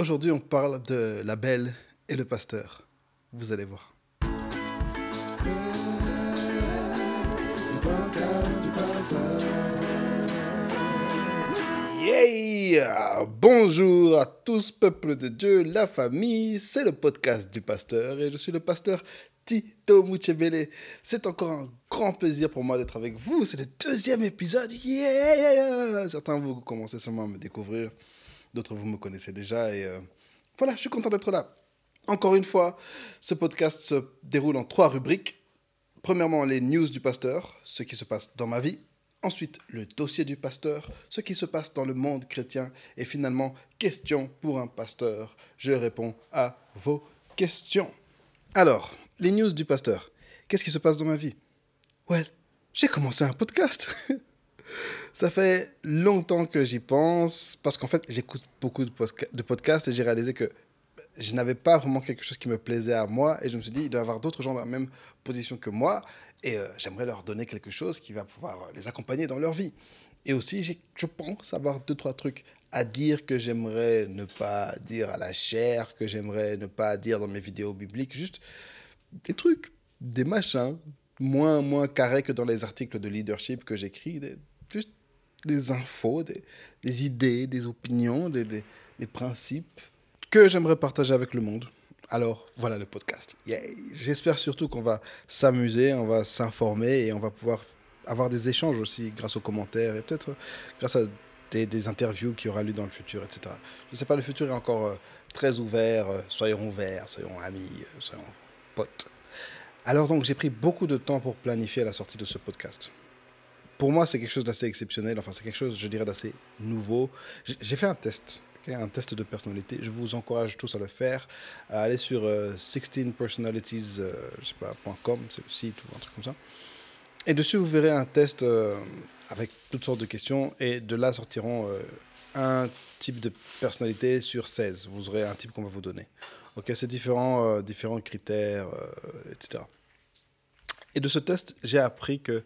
Aujourd'hui, on parle de la belle et le pasteur. Vous allez voir. Yeah! Bonjour à tous, peuple de Dieu, la famille, c'est le podcast du pasteur et je suis le pasteur Tito Muchebele. C'est encore un grand plaisir pour moi d'être avec vous. C'est le deuxième épisode. Yeah! Certains vous commencez seulement à me découvrir, d'autres vous me connaissez déjà et euh, voilà, je suis content d'être là. Encore une fois, ce podcast se déroule en trois rubriques. Premièrement, les news du pasteur, ce qui se passe dans ma vie. Ensuite, le dossier du pasteur, ce qui se passe dans le monde chrétien. Et finalement, questions pour un pasteur. Je réponds à vos questions. Alors, les news du pasteur. Qu'est-ce qui se passe dans ma vie? Well, j'ai commencé un podcast. Ça fait longtemps que j'y pense, parce qu'en fait, j'écoute beaucoup de, podcasts et j'ai réalisé que je n'avais pas vraiment quelque chose qui me plaisait à moi et je me suis dit, il doit y avoir d'autres gens dans la même position que moi et euh, j'aimerais leur donner quelque chose qui va pouvoir euh, les accompagner dans leur vie. Et aussi, je pense avoir deux, trois trucs à dire que j'aimerais ne pas dire à la chair, que j'aimerais ne pas dire dans mes vidéos bibliques, juste des trucs, des machins, moins, moins carrés que dans les articles de leadership que j'écris, des infos, des, des, idées, des opinions, des, des, des principes que j'aimerais partager avec le monde. Alors voilà le podcast. J'espère surtout qu'on va s'amuser, on va s'informer et on va pouvoir avoir des échanges aussi grâce aux commentaires et peut-être grâce à des, interviews qui aura lieu dans le futur, etc. Je ne sais pas, le futur est encore euh, très ouvert. Euh, soyons ouverts, soyons amis, euh, soyons potes. Alors donc j'ai pris beaucoup de temps pour planifier la sortie de ce podcast. Pour moi, c'est quelque chose d'assez exceptionnel. Enfin, c'est quelque chose, je dirais, d'assez nouveau. J'ai fait un test un test de personnalité. Je vous encourage tous à le faire. À aller sur 16personalities, euh, je sais pas, .com, c'est le site ou un truc comme ça. Et dessus, vous verrez un test euh, avec toutes sortes de questions. Et de là sortiront euh, un type de personnalité sur 16. Vous aurez un type qu'on va vous donner. Ok, c'est différents, différents critères, etc. Et de ce test, j'ai appris que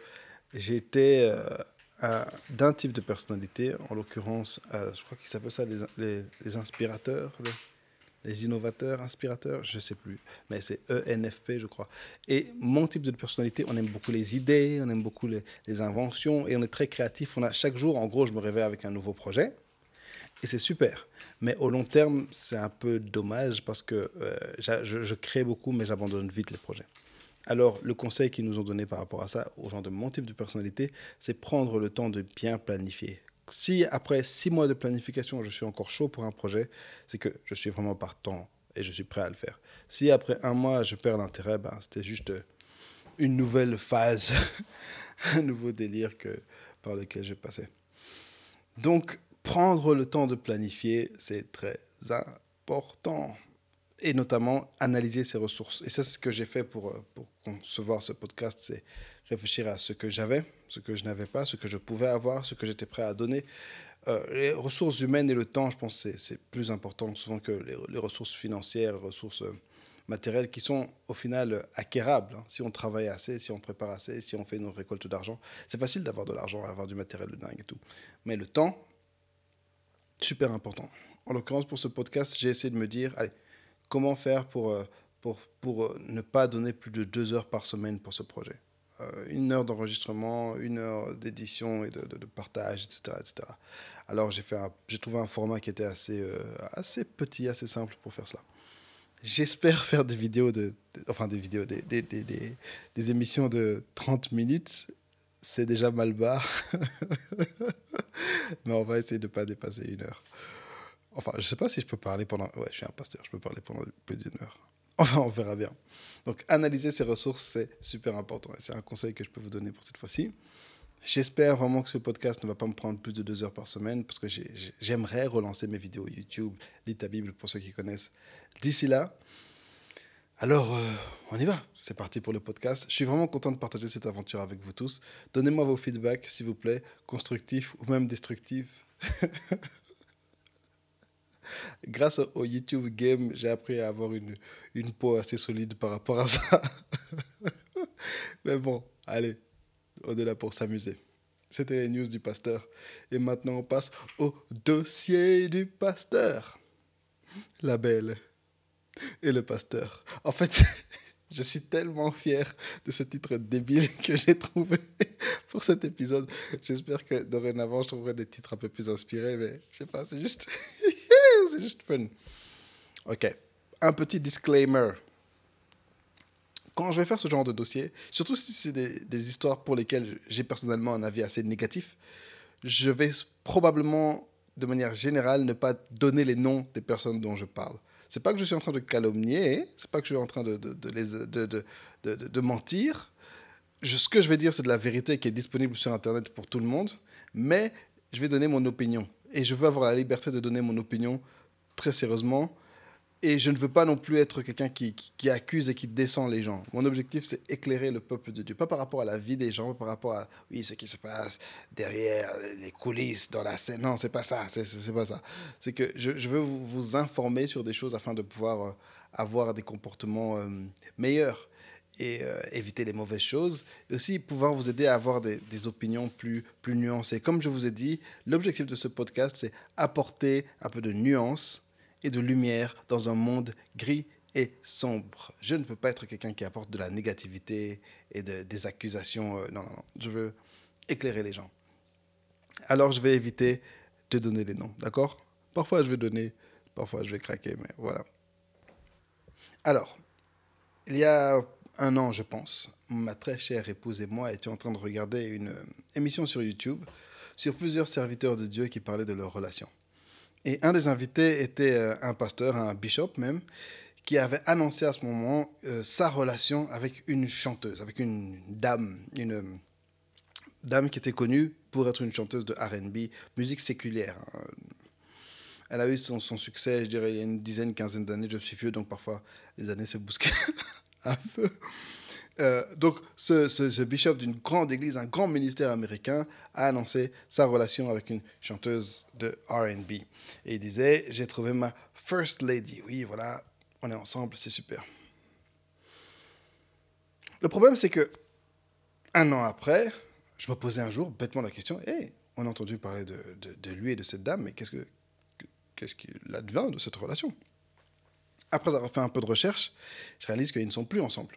j'étais d'un type de personnalité, en l'occurrence, euh, je crois qu'il s'appelle ça les, inspirateurs, les, innovateurs, inspirateurs, je ne sais plus, mais c'est ENFP, je crois. Et mon type de personnalité, on aime beaucoup les idées, on aime beaucoup les, inventions, et on est très créatif. On a, chaque jour, en gros, je me réveille avec un nouveau projet, et c'est super. Mais au long terme, c'est un peu dommage parce que euh, je crée beaucoup, mais j'abandonne vite les projets. Alors, le conseil qu'ils nous ont donné par rapport à ça, aux gens de mon type de personnalité, c'est prendre le temps de bien planifier. Si après six mois de planification, je suis encore chaud pour un projet, c'est que je suis vraiment partant et je suis prêt à le faire. Si après un mois, je perds l'intérêt, ben, c'était juste une nouvelle phase, un nouveau délire que, par lequel je passais. Donc, prendre le temps de planifier, c'est très important et notamment analyser ses ressources. Et c'est ce que j'ai fait pour, euh, pour concevoir ce podcast, c'est réfléchir à ce que j'avais, ce que je n'avais pas, ce que je pouvais avoir, ce que j'étais prêt à donner. Euh, les ressources humaines et le temps, je pense c'est plus important souvent que les, ressources financières, les ressources euh, matérielles qui sont au final acquérables. Hein. Si on travaille assez, si on prépare assez, si on fait une récolte d'argent, c'est facile d'avoir de l'argent, d'avoir du matériel de dingue et tout. Mais le temps, super important. En l'occurrence, pour ce podcast, j'ai essayé de me dire, allez, comment faire pour, euh, pour, pour euh, ne pas donner plus de deux heures par semaine pour ce projet. Euh, une heure d'enregistrement, une heure d'édition et de, partage, etc., etc. Alors j'ai, fait j'ai trouvé un format qui était assez, assez petit, assez simple pour faire cela. J'espère faire des vidéos, de, enfin des vidéos, des, des, des, des, émissions de 30 minutes. C'est déjà mal barre. Mais on va essayer de ne pas dépasser une heure. Enfin, je ne sais pas si je peux parler pendant. Ouais, je suis un pasteur, je peux parler pendant plus d'une heure. Enfin, on verra bien. Donc, analyser ses ressources, c'est super important. Et c'est un conseil que je peux vous donner pour cette fois-ci. J'espère vraiment que ce podcast ne va pas me prendre plus de deux heures par semaine parce que j'aimerais relancer mes vidéos YouTube, lit ta Bible pour ceux qui connaissent. D'ici là, alors euh, on y va. C'est parti pour le podcast. Je suis vraiment content de partager cette aventure avec vous tous. Donnez-moi vos feedbacks, s'il vous plaît, constructifs ou même destructifs. grâce au YouTube Game, j'ai appris à avoir une, une peau assez solide par rapport à ça. Mais bon, allez, on est là pour s'amuser. C'était les news du pasteur. Et maintenant, on passe au dossier du pasteur. La belle et le pasteur. En fait, je suis tellement fier de ce titre débile que j'ai trouvé pour cet épisode. J'espère que dorénavant, je trouverai des titres un peu plus inspirés, mais je sais pas, c'est juste, c'est juste fun. Ok, un petit disclaimer. Quand je vais faire ce genre de dossier, surtout si c'est des, histoires pour lesquelles j'ai personnellement un avis assez négatif, je vais probablement, de manière générale, ne pas donner les noms des personnes dont je parle. C'est pas que je suis en train de calomnier, c'est pas que je suis en train de, de, de, de, de, mentir. Ce que je vais dire, c'est de la vérité qui est disponible sur Internet pour tout le monde, mais je vais donner mon opinion. Et je veux avoir la liberté de donner mon opinion très sérieusement et je ne veux pas non plus être quelqu'un qui, qui, accuse et qui descend les gens. Mon objectif, c'est éclairer le peuple de Dieu. Pas par rapport à la vie des gens, par rapport à oui, ce qui se passe derrière les coulisses, dans la scène. Non, c'est pas ça. C'est pas ça. C'est que je, je veux vous, vous, informer sur des choses afin de pouvoir euh, avoir des comportements euh, meilleurs et euh, éviter les mauvaises choses. Et aussi pouvoir vous aider à avoir des, des opinions plus, plus nuancées. Comme je vous ai dit, l'objectif de ce podcast, c'est apporter un peu de nuance et de lumière dans un monde gris et sombre. Je ne veux pas être quelqu'un qui apporte de la négativité et de, des accusations. Euh, non, non, non, je veux éclairer les gens. Alors, je vais éviter de donner les noms, d'accord? Parfois, je vais donner, parfois, je vais craquer, mais voilà. Alors, il y a un an, je pense, ma très chère épouse et moi étions en train de regarder une émission sur YouTube sur plusieurs serviteurs de Dieu qui parlaient de leur relation. Et un des invités était euh, un pasteur, un bishop même, qui avait annoncé à ce moment euh, sa relation avec une chanteuse, avec une dame, une euh, dame qui était connue pour être une chanteuse de RB, musique séculière. Hein. Elle a eu son, succès, je dirais, il y a une dizaine, quinzaine d'années. Je suis vieux, donc parfois les années se bousculent un peu. Euh, donc, ce, bishop d'une grande église, un grand ministère américain, a annoncé sa relation avec une chanteuse de RB. Et il disait J'ai trouvé ma First Lady. Oui, voilà, on est ensemble, c'est super. Le problème, c'est que un an après, je me posais un jour bêtement la question Hé, on a entendu parler de, lui et de cette dame, mais qu'est-ce que qu'est-ce qu'il advient de cette relation? Après avoir fait un peu de recherche, je réalise qu'ils ne sont plus ensemble.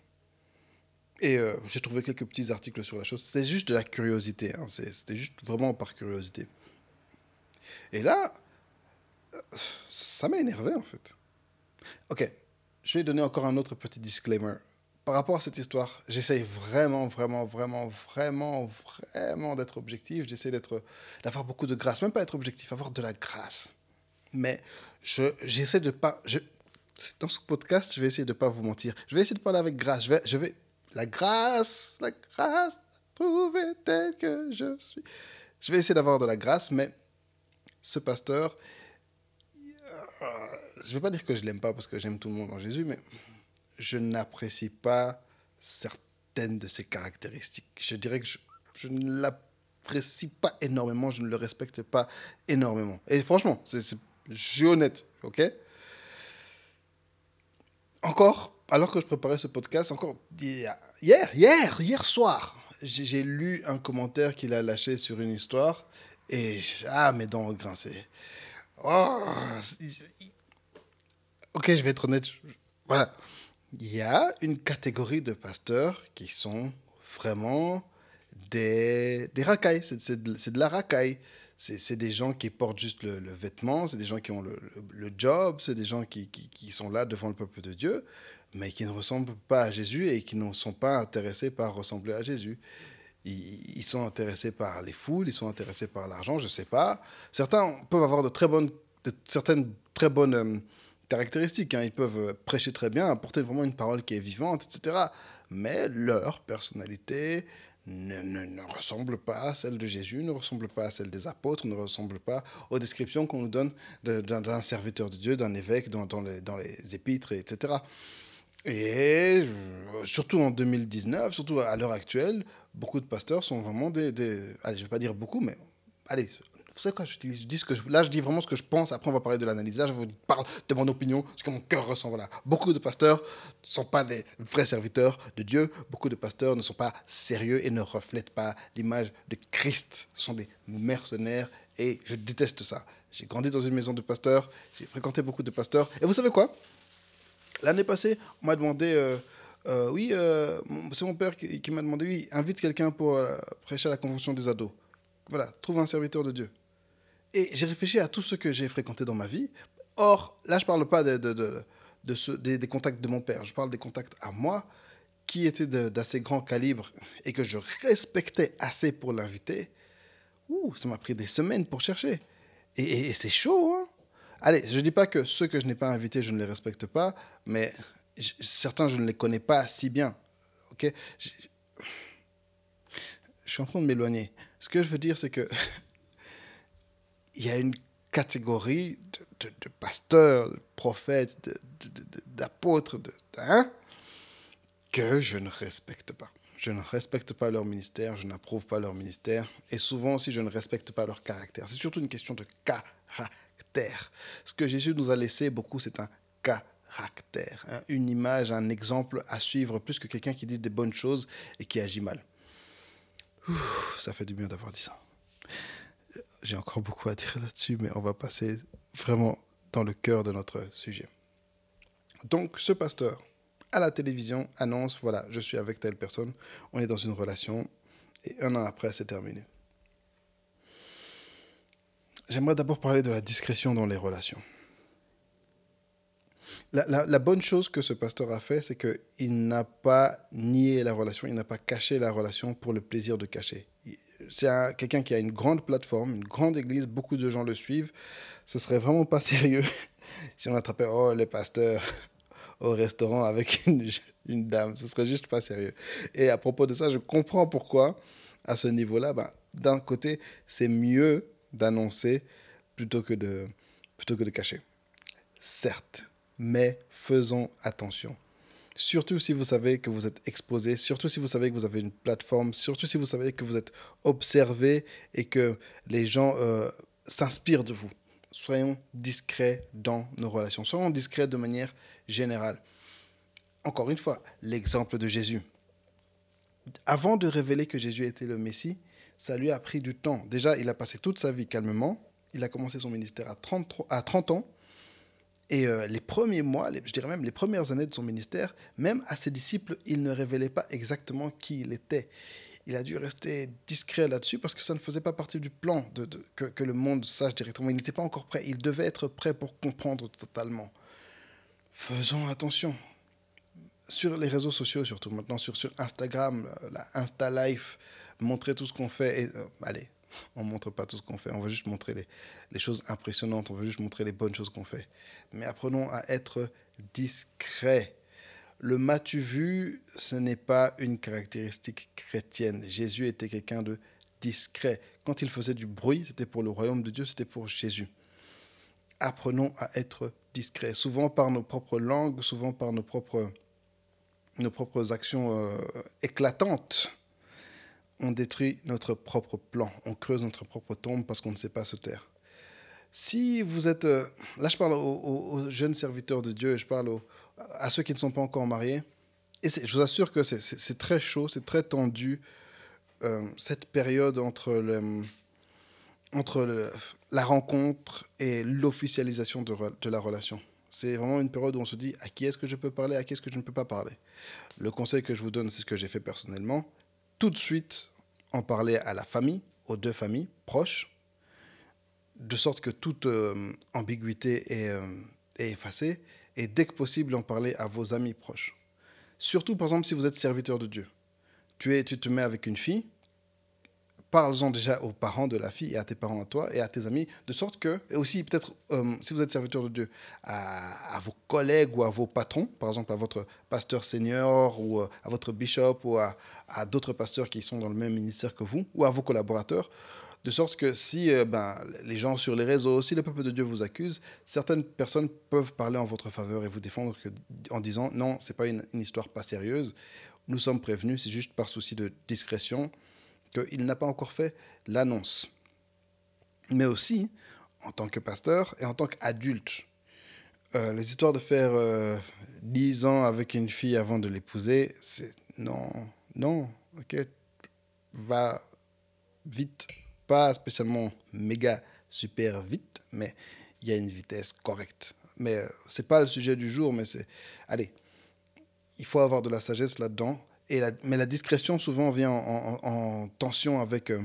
Et euh, j'ai trouvé quelques petits articles sur la chose. C'était juste de la curiosité. Hein. C'était juste vraiment par curiosité. Et là, euh, ça m'a énervé en fait. Ok, je vais donner encore un autre petit disclaimer. Par rapport à cette histoire, j'essaye vraiment, vraiment, vraiment, vraiment, vraiment d'être objectif. J'essaie d'avoir beaucoup de grâce. Même pas être objectif, avoir de la grâce. Mais j'essaie de pas. Je, dans ce podcast, je vais essayer de pas vous mentir. Je vais essayer de parler avec grâce. Je vais, je vais la grâce, la grâce, trouver tel que je suis. Je vais essayer d'avoir de la grâce, mais ce pasteur, je ne veux pas dire que je l'aime pas parce que j'aime tout le monde en Jésus, mais je n'apprécie pas certaines de ses caractéristiques. Je dirais que je, ne l'apprécie pas énormément, je ne le respecte pas énormément. Et franchement, je suis honnête, ok? Encore, alors que je préparais ce podcast, encore hier, hier, hier soir, j'ai lu un commentaire qu'il a lâché sur une histoire et ah mes dents ont grincé. Oh, ok, je vais être honnête. Voilà, il y a une catégorie de pasteurs qui sont vraiment des, des racailles. C'est de, de la racaille c'est des gens qui portent juste le, vêtement, c'est des gens qui ont le, le, job, c'est des gens qui, qui, sont là devant le peuple de Dieu, mais qui ne ressemblent pas à Jésus et qui ne sont pas intéressés par ressembler à Jésus. Ils, sont intéressés par les foules, ils sont intéressés par l'argent, je ne sais pas. Certains peuvent avoir de très bonnes, certaines très bonnes euh, caractéristiques. Hein. Ils peuvent prêcher très bien, apporter vraiment une parole qui est vivante, etc. Mais leur personnalité, ne, ne, ne, ressemble pas à celle de Jésus, ne ressemble pas à celle des apôtres, ne ressemble pas aux descriptions qu'on nous donne d'un serviteur de Dieu, d'un évêque dans, dans, les, dans les épîtres, etc. Et surtout en 2019, surtout à l'heure actuelle, beaucoup de pasteurs sont vraiment des... allez, je ne vais pas dire beaucoup, mais allez, vous savez quoi, je dis ce que je, là, je dis vraiment ce que je pense. Après, on va parler de l'analyse. Là, je vous parle de mon opinion, ce que mon cœur ressent. Voilà. Beaucoup de pasteurs ne sont pas des vrais serviteurs de Dieu. Beaucoup de pasteurs ne sont pas sérieux et ne reflètent pas l'image de Christ. Ce sont des mercenaires et je déteste ça. J'ai grandi dans une maison de pasteurs, j'ai fréquenté beaucoup de pasteurs. Et vous savez quoi? L'année passée, on m'a demandé, euh, euh, oui, euh, c'est mon père qui, m'a demandé, oui, invite quelqu'un pour prêcher à la convention des ados. Voilà, trouve un serviteur de Dieu. Et j'ai réfléchi à tout ce que j'ai fréquenté dans ma vie. Or, là, je ne parle pas de, des, contacts de mon père, je parle des contacts à moi qui étaient d'assez grand calibre et que je respectais assez pour l'inviter. Ouh, ça m'a pris des semaines pour chercher. Et c'est chaud, hein Allez, je ne dis pas que ceux que je n'ai pas invités, je ne les respecte pas, mais certains, je ne les connais pas si bien. Ok? Je, suis en train de m'éloigner. Ce que je veux dire, c'est que il y a une catégorie de, pasteurs, de prophètes, d'apôtres, hein, que je ne respecte pas. Je ne respecte pas leur ministère, je n'approuve pas leur ministère, et souvent aussi je ne respecte pas leur caractère. C'est surtout une question de caractère. Ce que Jésus nous a laissé beaucoup, c'est un caractère, hein, une image, un exemple à suivre, plus que quelqu'un qui dit des bonnes choses et qui agit mal. Ça fait du bien d'avoir dit ça. J'ai encore beaucoup à dire là-dessus, mais on va passer vraiment dans le cœur de notre sujet. Donc, ce pasteur, à la télévision, annonce, voilà, je suis avec telle personne, on est dans une relation, et un an après, c'est terminé. J'aimerais d'abord parler de la discrétion dans les relations. La, bonne chose que ce pasteur a fait, c'est qu'il n'a pas nié la relation, il n'a pas caché la relation pour le plaisir de cacher. C'est un- quelqu'un qui a une grande plateforme, une grande église, beaucoup de gens le suivent. Ce serait vraiment pas sérieux si on attrapait oh, le pasteur au restaurant avec une, une dame. Ce serait juste pas sérieux. Et à propos de ça, je comprends pourquoi, à ce niveau-là, ben, d'un côté, c'est mieux d'annoncer plutôt que de, plutôt que de cacher. Certes, mais faisons attention. Surtout si vous savez que vous êtes exposé, surtout si vous savez que vous avez une plateforme, surtout si vous savez que vous êtes observé et que les gens euh, s'inspirent de vous. Soyons discrets dans nos relations. Soyons discrets de manière générale. Encore une fois, l'exemple de Jésus. Avant de révéler que Jésus était le Messie, ça lui a pris du temps. Déjà, il a passé toute sa vie calmement. Il a commencé son ministère à 30, à 30 ans. Et euh, les premiers mois, je dirais même les premières années de son ministère, même à ses disciples, il ne révélait pas exactement qui il était. Il a dû rester discret là-dessus parce que ça ne faisait pas partie du plan que le monde sache directement. Il n'était pas encore prêt. Il devait être prêt pour comprendre totalement. Faisons attention. Sur les réseaux sociaux, surtout maintenant, sur, sur Instagram, euh, la Insta Life, montrer tout ce qu'on fait. Et, euh, allez, on ne montre pas tout ce qu'on fait, on veut juste montrer les, les choses impressionnantes, on veut juste montrer les bonnes choses qu'on fait. Mais apprenons à être discrets. Le m'as-tu vu, ce n'est pas une caractéristique chrétienne. Jésus était quelqu'un de discret. Quand il faisait du bruit, c'était pour le royaume de Dieu, c'était pour Jésus. Apprenons à être discrets, souvent par nos propres langues, souvent par nos propres, nos propres actions euh, éclatantes on détruit notre propre plan, on creuse notre propre tombe parce qu'on ne sait pas se taire. Si vous êtes... euh, là, je parle aux, jeunes serviteurs de Dieu, je parle à ceux qui ne sont pas encore mariés. Et je vous assure que c'est- très chaud, c'est très tendu, euh, cette période entre, entre la rencontre et l'officialisation de, de la relation. C'est vraiment une période où on se dit à qui est-ce que je peux parler, à qui est-ce que je ne peux pas parler? Le conseil que je vous donne, c'est ce que j'ai fait personnellement tout de suite en parler à la famille, aux deux familles proches, de sorte que toute euh, ambiguïté est, euh, est effacée, et dès que possible en parler à vos amis proches. Surtout, par exemple, si vous êtes serviteur de Dieu. Tu, es, tu te mets avec une fille, parle-en déjà aux parents de la fille et à tes parents à toi et à tes amis, de sorte que, et aussi peut-être, euh, si vous êtes serviteur de Dieu, à, vos collègues ou à vos patrons, par exemple à votre pasteur senior ou euh, à votre bishop ou à, d'autres pasteurs qui sont dans le même ministère que vous, ou à vos collaborateurs, de sorte que si euh, ben, les gens sur les réseaux, si le peuple de Dieu vous accuse, certaines personnes peuvent parler en votre faveur et vous défendre en disant non, c'est pas une histoire pas sérieuse, nous sommes prévenus, c'est juste par souci de discrétion qu'il n'a pas encore fait l'annonce. mais aussi en tant que pasteur et en tant qu'adulte. Euh, les histoires de faire euh, 10 ans avec une fille avant de l'épouser, c'est non, non, ok, va vite, pas spécialement méga super vite, mais il y a une vitesse correcte. Mais euh, c'est pas le sujet du jour, mais c'est, allez, il faut avoir de la sagesse là-dedans. Mais la discrétion souvent vient en, en- en tension avec, euh,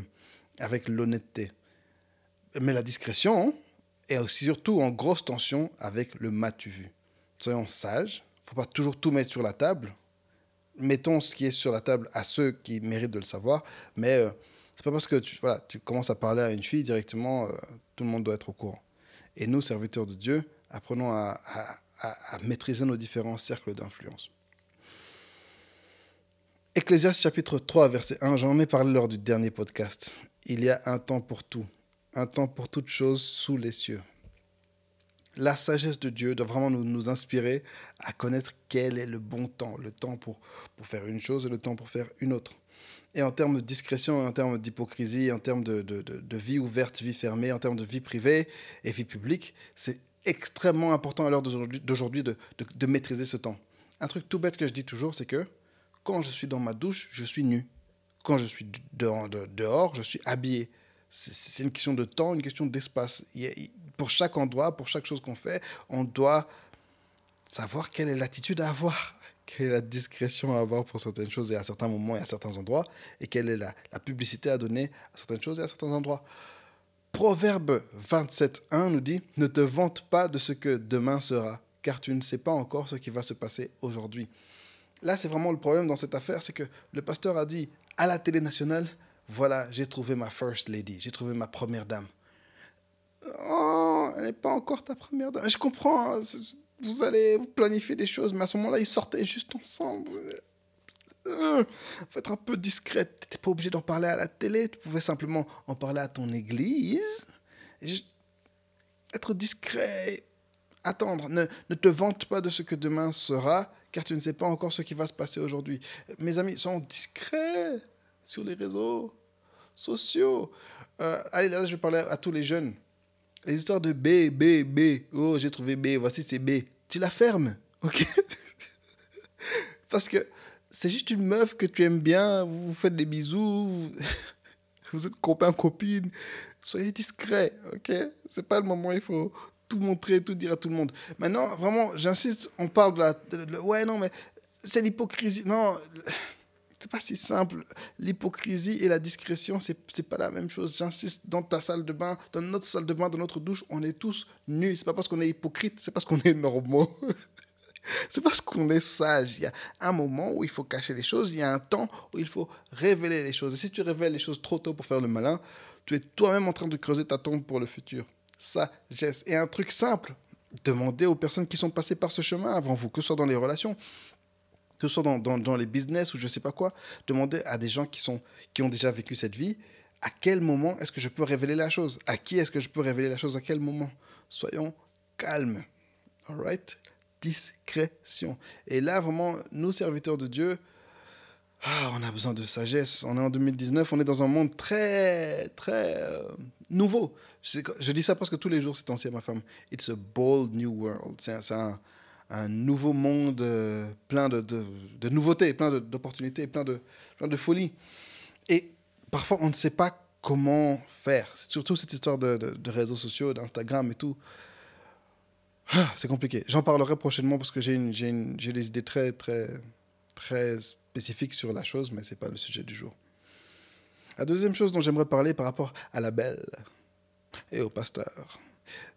avec l'honnêteté. Mais la discrétion est aussi surtout en grosse tension avec le m'as-tu vu. Soyons sages, faut pas toujours tout mettre sur la table. Mettons ce qui est sur la table à ceux qui méritent de le savoir, mais euh, c'est pas parce que tu, voilà, tu commences à parler à une fille directement, euh, tout le monde doit être au courant. Et nous, serviteurs de Dieu, apprenons à maîtriser nos différents cercles d'influence. Ecclésiaste chapitre 3, verset 1, j'en ai parlé lors du dernier podcast. Il y a un temps pour tout, un temps pour toute chose sous les cieux. La sagesse de Dieu doit vraiment nous, inspirer à connaître quel est le bon temps, le temps pour, pour faire une chose et le temps pour faire une autre. Et en termes de discrétion, en termes d'hypocrisie, en termes de, de- de- de vie ouverte, vie fermée, en termes de vie privée et vie publique, c'est extrêmement important à l'heure d'aujourd'hui de- de maîtriser ce temps. Un truc tout bête que je dis toujours, c'est que quand je suis dans ma douche, je suis nu. Quand je suis dehors, de- dehors je suis habillé. C'est- une question de temps, une question d'espace. Pour chaque endroit, pour chaque chose qu'on fait, on doit savoir quelle est l'attitude à avoir, quelle est la discrétion à avoir pour certaines choses et à certains moments et à certains endroits, et quelle est la, la publicité à donner à certaines choses et à certains endroits. Proverbe 27.1 nous dit Ne te vante pas de ce que demain sera, car tu ne sais pas encore ce qui va se passer aujourd'hui. Là, c'est vraiment le problème dans cette affaire, c'est que le pasteur a dit à la télé nationale Voilà, j'ai trouvé ma first lady, j'ai trouvé ma première dame. Oh, elle n'est pas encore ta première dame. Je comprends, vous allez vous planifier des choses, mais à ce moment-là, ils sortaient juste ensemble. Euh, faut être un peu discret. Tu n'étais pas obligé d'en parler à la télé, tu pouvais simplement en parler à ton église. Être discret, attendre. Ne, ne te vante pas de ce que demain sera, car tu ne sais pas encore ce qui va se passer aujourd'hui. Mes amis, sont discrets sur les réseaux sociaux. Euh, allez, là, je vais parler à tous les jeunes. Les histoires de B, B, B. Oh, j'ai trouvé B, voici c'est B. Tu la fermes, ok? Parce que c'est juste une meuf que tu aimes bien, vous vous faites des bisous, vous- êtes copain, copine. Soyez discret, ok? C'est pas le moment, il faut tout montrer, tout dire à tout le monde. Maintenant, vraiment, j'insiste, on parle de la... ouais, non, mais c'est l'hypocrisie. Non, c'est pas si simple. L'hypocrisie et la discrétion, c'est c'est pas la même chose. J'insiste, dans ta salle de bain, dans notre salle de bain, dans notre douche, on est tous nus. C'est pas parce qu'on est hypocrite, c'est parce qu'on est normaux. c'est parce qu'on est sage. Il y a un moment où il faut cacher les choses, il y a un temps où il faut révéler les choses. Et si tu révèles les choses trop tôt pour faire le malin, tu es toi-même en train de creuser ta tombe pour le futur. Sagesse. Et un truc simple, demandez aux personnes qui sont passées par ce chemin avant vous, que ce soit dans les relations, que ce soit dans, dans, dans les business ou je sais pas quoi, demandez à des gens qui, sont, qui ont déjà vécu cette vie, à quel moment est-ce que je peux révéler la chose? À qui est-ce que je peux révéler la chose? À quel moment? Soyons calmes. All right? Discrétion. Et là, vraiment, nous, serviteurs de Dieu, ah, on a besoin de sagesse. On est en 2019, on est dans un monde très, très euh, nouveau. Je, dis ça parce que tous les jours, c'est ancien, ma femme. It's a bold new world. C'est un, nouveau monde euh, plein de, nouveautés, plein d'opportunités, plein de, plein folie. Et parfois, on ne sait pas comment faire. Surtout cette histoire de, réseaux sociaux, d'Instagram et tout. Ah, c'est compliqué. J'en parlerai prochainement parce que j'ai des idées très, très, très spécifiques sur la chose, mais ce n'est pas le sujet du jour. La deuxième chose dont j'aimerais parler par rapport à la belle et au pasteur,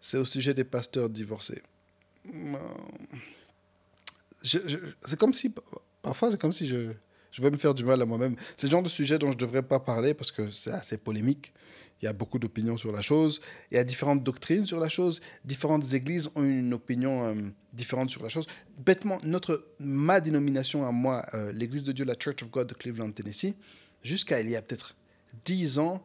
c'est au sujet des pasteurs divorcés. C'est comme si, parfois, c'est comme si je, je vais me faire du mal à moi-même. C'est le genre de sujet dont je ne devrais pas parler parce que c'est assez polémique. Il y a beaucoup d'opinions sur la chose. Il y a différentes doctrines sur la chose. Différentes églises ont une opinion euh, différente sur la chose. Bêtement, notre, ma dénomination à moi, euh, l'Église de Dieu, la Church of God de Cleveland, Tennessee, jusqu'à il y a peut-être 10 ans,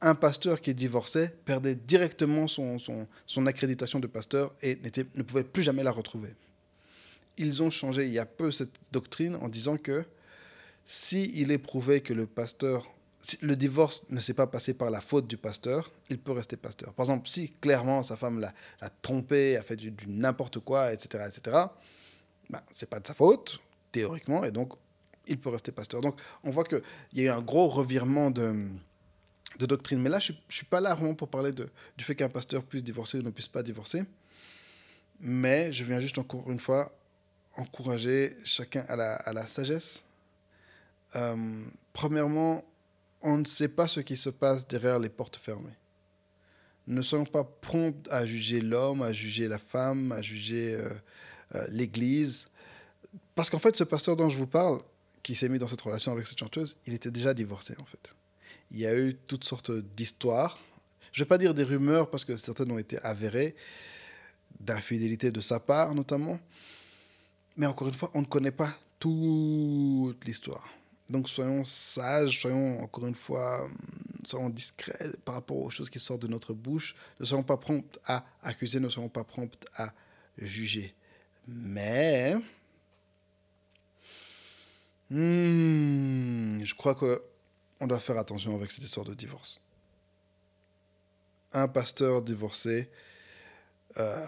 un pasteur qui divorçait perdait directement son, son, accréditation de pasteur et ne pouvait plus jamais la retrouver. Ils ont changé il y a peu cette doctrine en disant que si il est prouvé que le pasteur si le divorce ne s'est pas passé par la faute du pasteur, il peut rester pasteur. Par exemple, si clairement sa femme l'a, trompé, a fait du, n'importe quoi, etc., etc., ben, c'est pas de sa faute, théoriquement, et donc il peut rester pasteur. Donc on voit qu'il y a eu un gros revirement de, de doctrine. Mais là, je ne suis pas là vraiment pour parler du fait qu'un pasteur puisse divorcer ou ne puisse pas divorcer. Mais je viens juste encore une fois encourager chacun à la, à la sagesse. Euh, premièrement, on ne sait pas ce qui se passe derrière les portes fermées. Ne soyons pas prompts à juger l'homme, à juger la femme, à juger euh, euh, l'Église. Parce qu'en fait, ce pasteur dont je vous parle, qui s'est mis dans cette relation avec cette chanteuse, il était déjà divorcé en fait. Il y a eu toutes sortes d'histoires. Je ne vais pas dire des rumeurs parce que certaines ont été avérées, d'infidélité de sa part notamment. Mais encore une fois, on ne connaît pas toute l'histoire. Donc soyons sages, soyons encore une fois, hum, soyons discrets par rapport aux choses qui sortent de notre bouche. Ne soyons pas prompts à accuser, ne soyons pas prompts à juger. Mais hmm, je crois qu'on doit faire attention avec cette histoire de divorce. Un pasteur divorcé, euh,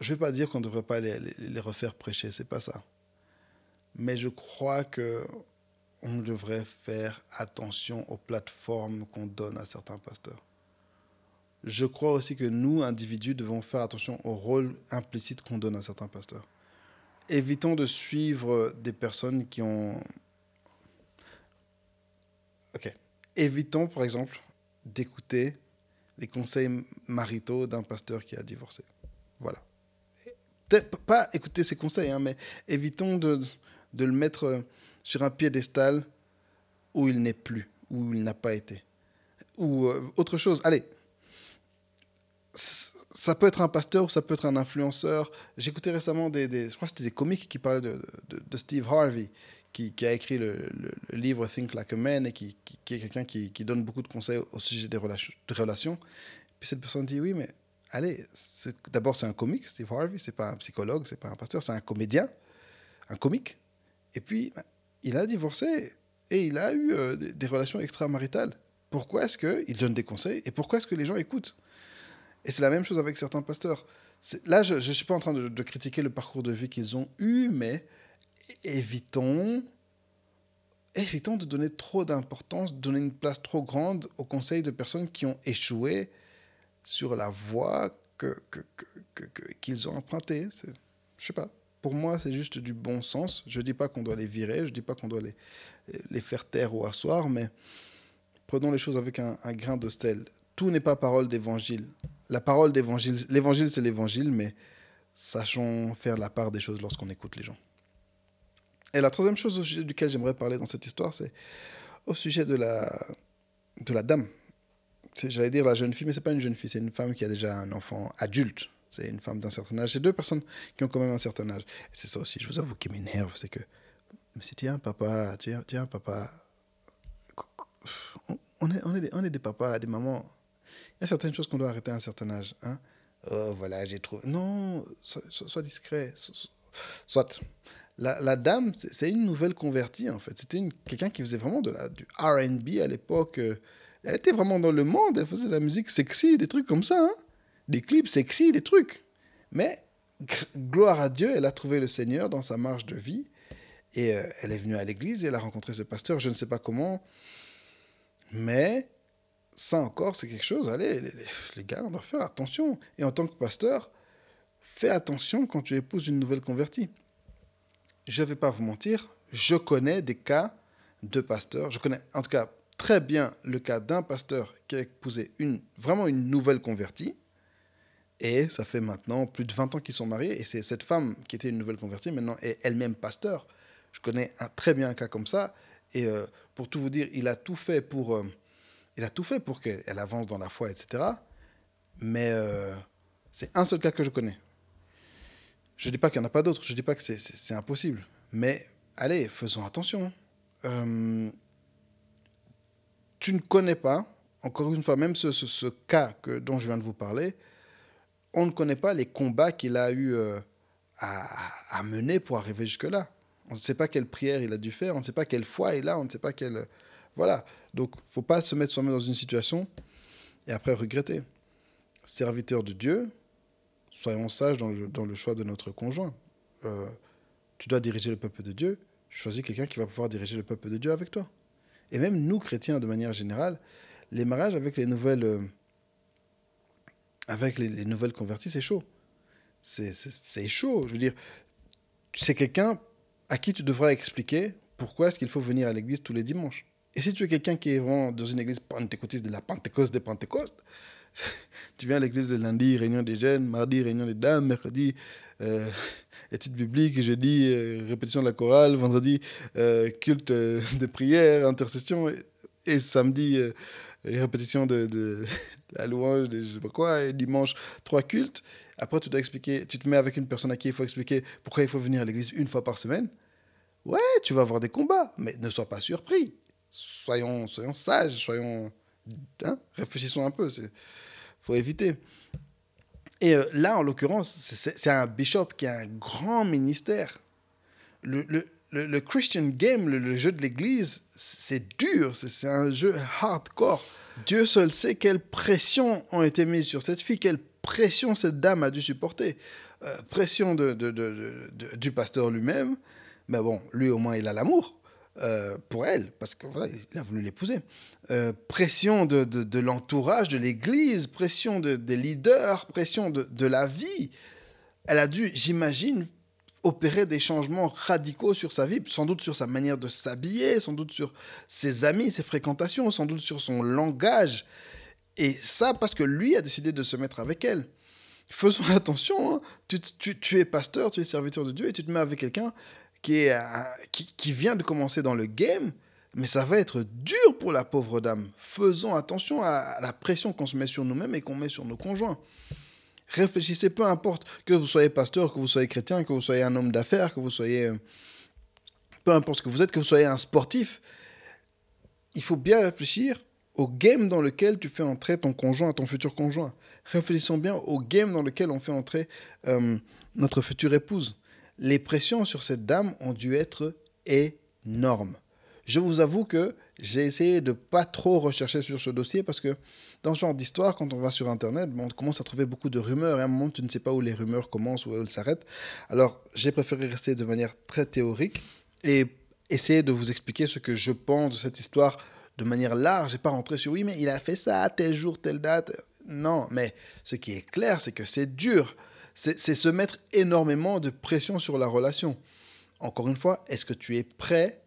je ne vais pas dire qu'on ne devrait pas les, les, refaire prêcher, c'est pas ça. Mais je crois que on devrait faire attention aux plateformes qu'on donne à certains pasteurs. Je crois aussi que nous, individus, devons faire attention au rôle implicite qu'on donne à certains pasteurs. Évitons de suivre des personnes qui ont... Ok. Évitons, par exemple, d'écouter les conseils maritaux d'un pasteur qui a divorcé. Voilà. Peut-être pas écouter ses conseils, hein, mais évitons de, de le mettre sur un piédestal où il n'est plus, où il n'a pas été. Ou euh, autre chose. Allez, ça peut être un pasteur ou ça peut être un influenceur. J'écoutais récemment des, des, je crois c'était des comiques qui parlaient de, Steve Harvey, qui, a écrit le, livre Think Like a Man et qui, est quelqu'un qui, donne beaucoup de conseils au sujet des relations. De relations. Puis cette personne dit oui, mais allez, d'abord c'est un comique, Steve Harvey, c'est pas un psychologue, c'est pas un pasteur, c'est un comédien, un comique. Et puis il a divorcé et il a eu euh, des, relations extramaritales. Pourquoi est-ce qu'il donne des conseils et pourquoi est-ce que les gens écoutent? Et c'est la même chose avec certains pasteurs. Là, je ne suis pas en train de, critiquer le parcours de vie qu'ils ont eu, mais évitons, évitons de donner trop d'importance, de donner une place trop grande aux conseils de personnes qui ont échoué sur la voie qu'ils que, que, ont empruntée. Je sais pas pour moi, c'est juste du bon sens. Je ne dis pas qu'on doit les virer, je ne dis pas qu'on doit les, les faire taire ou asseoir, mais prenons les choses avec un, grain de sel. Tout n'est pas parole d'évangile. La parole d'évangile, l'évangile, c'est l'évangile, mais sachons faire la part des choses lorsqu'on écoute les gens. Et la troisième chose au sujet duquel j'aimerais parler dans cette histoire, c'est au sujet de la, de la dame. J'allais dire la jeune fille, mais ce n'est pas une jeune fille, c'est une femme qui a déjà un enfant adulte. C'est une femme d'un certain âge. C'est deux personnes qui ont quand même un certain âge. C'est ça aussi, je vous avoue, qui m'énerve, c'est que, mais si tiens, papa, tiens, tiens, papa, on, est des, on est des papas, des mamans. Il y a certaines choses qu'on doit arrêter à un certain âge. Hein? Oh, voilà, j'ai trouvé. Non, sois, discret. Soit. La, dame, c'est une nouvelle convertie, en fait. C'était quelqu'un qui faisait vraiment de la, du RB à l'époque. Elle était vraiment dans le monde. Elle faisait de la musique sexy, des trucs comme ça. Hein? des clips sexy, des trucs. Mais gloire à Dieu, elle a trouvé le Seigneur dans sa marche de vie. Et euh, elle est venue à l'église et elle a rencontré ce pasteur, je ne sais pas comment. Mais ça encore, c'est quelque chose. Allez, les, gars, on doit faire attention. Et en tant que pasteur, fais attention quand tu épouses une nouvelle convertie. Je ne vais pas vous mentir, je connais des cas de pasteurs. Je connais en tout cas très bien le cas d'un pasteur qui a épousé une, vraiment une nouvelle convertie. Et ça fait maintenant plus de 20 ans qu'ils sont mariés. Et c'est cette femme qui était une nouvelle convertie, maintenant est elle-même pasteur. Je connais un, très bien un cas comme ça. Et euh, pour tout vous dire, il a tout fait pour, euh, il a tout fait pour qu'elle avance dans la foi, etc. Mais euh, c'est un seul cas que je connais. Je ne dis pas qu'il n'y en a pas d'autres. Je ne dis pas que c'est impossible. Mais allez, faisons attention. tu ne connais pas, encore une fois, même ce, cas que, dont je viens de vous parler, on ne connaît pas les combats qu'il a eu euh, à, mener pour arriver jusque-là. On ne sait pas quelle prière il a dû faire, on ne sait pas quelle foi il a, on ne sait pas quelle Voilà. Donc, faut pas se mettre soi-même dans une situation et après regretter. Serviteur de Dieu, soyons sages dans le, choix de notre conjoint. Euh, tu dois diriger le peuple de Dieu, choisis quelqu'un qui va pouvoir diriger le peuple de Dieu avec toi. Et même nous, chrétiens, de manière générale, les mariages avec les nouvelles, euh, avec les, les nouvelles converties, c'est chaud. C'est chaud. Je veux dire, c'est quelqu'un à qui tu devras expliquer pourquoi est-ce qu'il faut venir à l'église tous les dimanches. Et si tu es quelqu'un qui est vraiment dans une église pentecôtiste de la Pentecôte des Pentecôtes, tu viens à l'église le lundi, réunion des jeunes, mardi, réunion des dames, mercredi, euh, études bibliques, jeudi, euh, répétition de la chorale, vendredi, euh, culte euh, de prière, intercession, et, samedi, répétition de, de, la louange, de je sais pas quoi, et dimanche, trois cultes. Après, tu dois expliquer, tu te mets avec une personne à qui il faut expliquer pourquoi il faut venir à l'église une fois par semaine. Ouais, tu vas avoir des combats, mais ne sois pas surpris. Soyons, soyons sages, soyons, hein, réfléchissons un peu. Il faut éviter. Et euh, là, en l'occurrence, c'est un bishop qui a un grand ministère. Le, le, le, Christian game, le, jeu de l'église, c'est dur, c'est un jeu hardcore. Dieu seul sait quelles pressions ont été mises sur cette fille, quelle pression cette dame a dû supporter. Euh, pression de, de, de, du pasteur lui-même, mais bon, lui au moins il a l'amour euh, pour elle, parce qu'il voilà, a voulu l'épouser. Euh, pression de, de l'entourage, de l'église, pression des leaders, pression de, la vie. Elle a dû, j'imagine, opérer des changements radicaux sur sa vie, sans doute sur sa manière de s'habiller, sans doute sur ses amis, ses fréquentations, sans doute sur son langage. Et ça parce que lui a décidé de se mettre avec elle. Faisons attention, hein. tu, tu, tu, es pasteur, tu es serviteur de Dieu et tu te mets avec quelqu'un qui, qui, vient de commencer dans le game, mais ça va être dur pour la pauvre dame. Faisons attention à la pression qu'on se met sur nous-mêmes et qu'on met sur nos conjoints. Réfléchissez, peu importe que vous soyez pasteur, que vous soyez chrétien, que vous soyez un homme d'affaires, que vous soyez... Euh, peu importe ce que vous êtes, que vous soyez un sportif, il faut bien réfléchir au game dans lequel tu fais entrer ton conjoint, ton futur conjoint. Réfléchissons bien au game dans lequel on fait entrer euh, notre future épouse. Les pressions sur cette dame ont dû être énormes. Je vous avoue que j'ai essayé de pas trop rechercher sur ce dossier parce que dans ce genre d'histoire, quand on va sur Internet, on commence à trouver beaucoup de rumeurs et à un moment, tu ne sais pas où les rumeurs commencent ou où elles s'arrêtent. Alors, j'ai préféré rester de manière très théorique et essayer de vous expliquer ce que je pense de cette histoire de manière large et pas rentrer sur oui, mais il a fait ça à tel jour, telle date. Non, mais ce qui est clair, c'est que c'est dur. C'est se mettre énormément de pression sur la relation. Encore une fois, est-ce que tu es prêt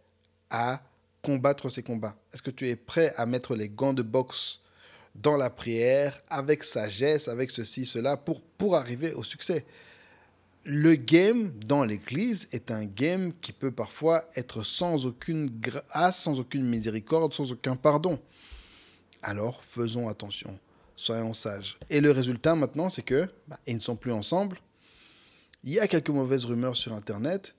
à combattre ces combats? Est-ce que tu es prêt à mettre les gants de boxe dans la prière, avec sagesse, avec ceci, cela, pour, pour arriver au succès? Le game dans l'Église est un game qui peut parfois être sans aucune grâce, sans aucune miséricorde, sans aucun pardon. Alors faisons attention, soyons sages. Et le résultat maintenant, c'est que bah, ils ne sont plus ensemble. Il y a quelques mauvaises rumeurs sur Internet,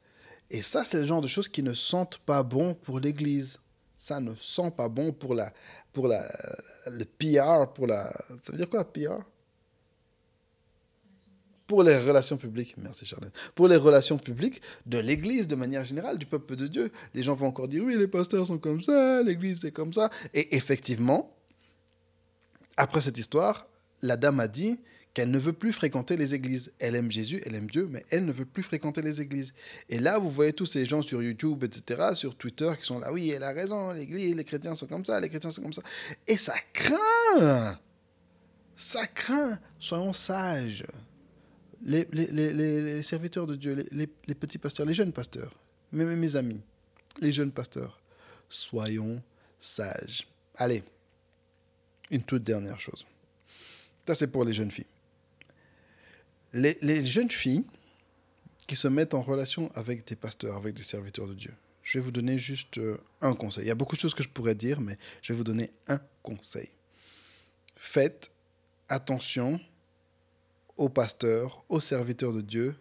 et ça, c'est le genre de choses qui ne sentent pas bon pour l'Église. Ça ne sent pas bon pour la, pour la, le PR, pour la, ça veut dire quoi PR pour les relations publiques, merci Charlène, pour les relations publiques de l'Église de manière générale, du peuple de Dieu. Les gens vont encore dire oui, les pasteurs sont comme ça, l'Église c'est comme ça. Et effectivement, après cette histoire, la dame a dit qu'elle ne veut plus fréquenter les églises. Elle aime Jésus, elle aime Dieu, mais elle ne veut plus fréquenter les églises. Et là, vous voyez tous ces gens sur YouTube, etc., sur Twitter, qui sont là, oui, elle a raison, l'église, les chrétiens sont comme ça, les chrétiens sont comme ça. Et ça craint Ça craint Soyons sages les, serviteurs de Dieu, les, petits pasteurs, les jeunes pasteurs, mes, mes amis, les jeunes pasteurs, soyons sages. Allez, une toute dernière chose. Ça, c'est pour les jeunes filles. Les, jeunes filles qui se mettent en relation avec des pasteurs, avec des serviteurs de Dieu, je vais vous donner juste euh, un conseil. Il y a beaucoup de choses que je pourrais dire, mais je vais vous donner un conseil. Faites attention aux pasteurs, aux serviteurs de Dieu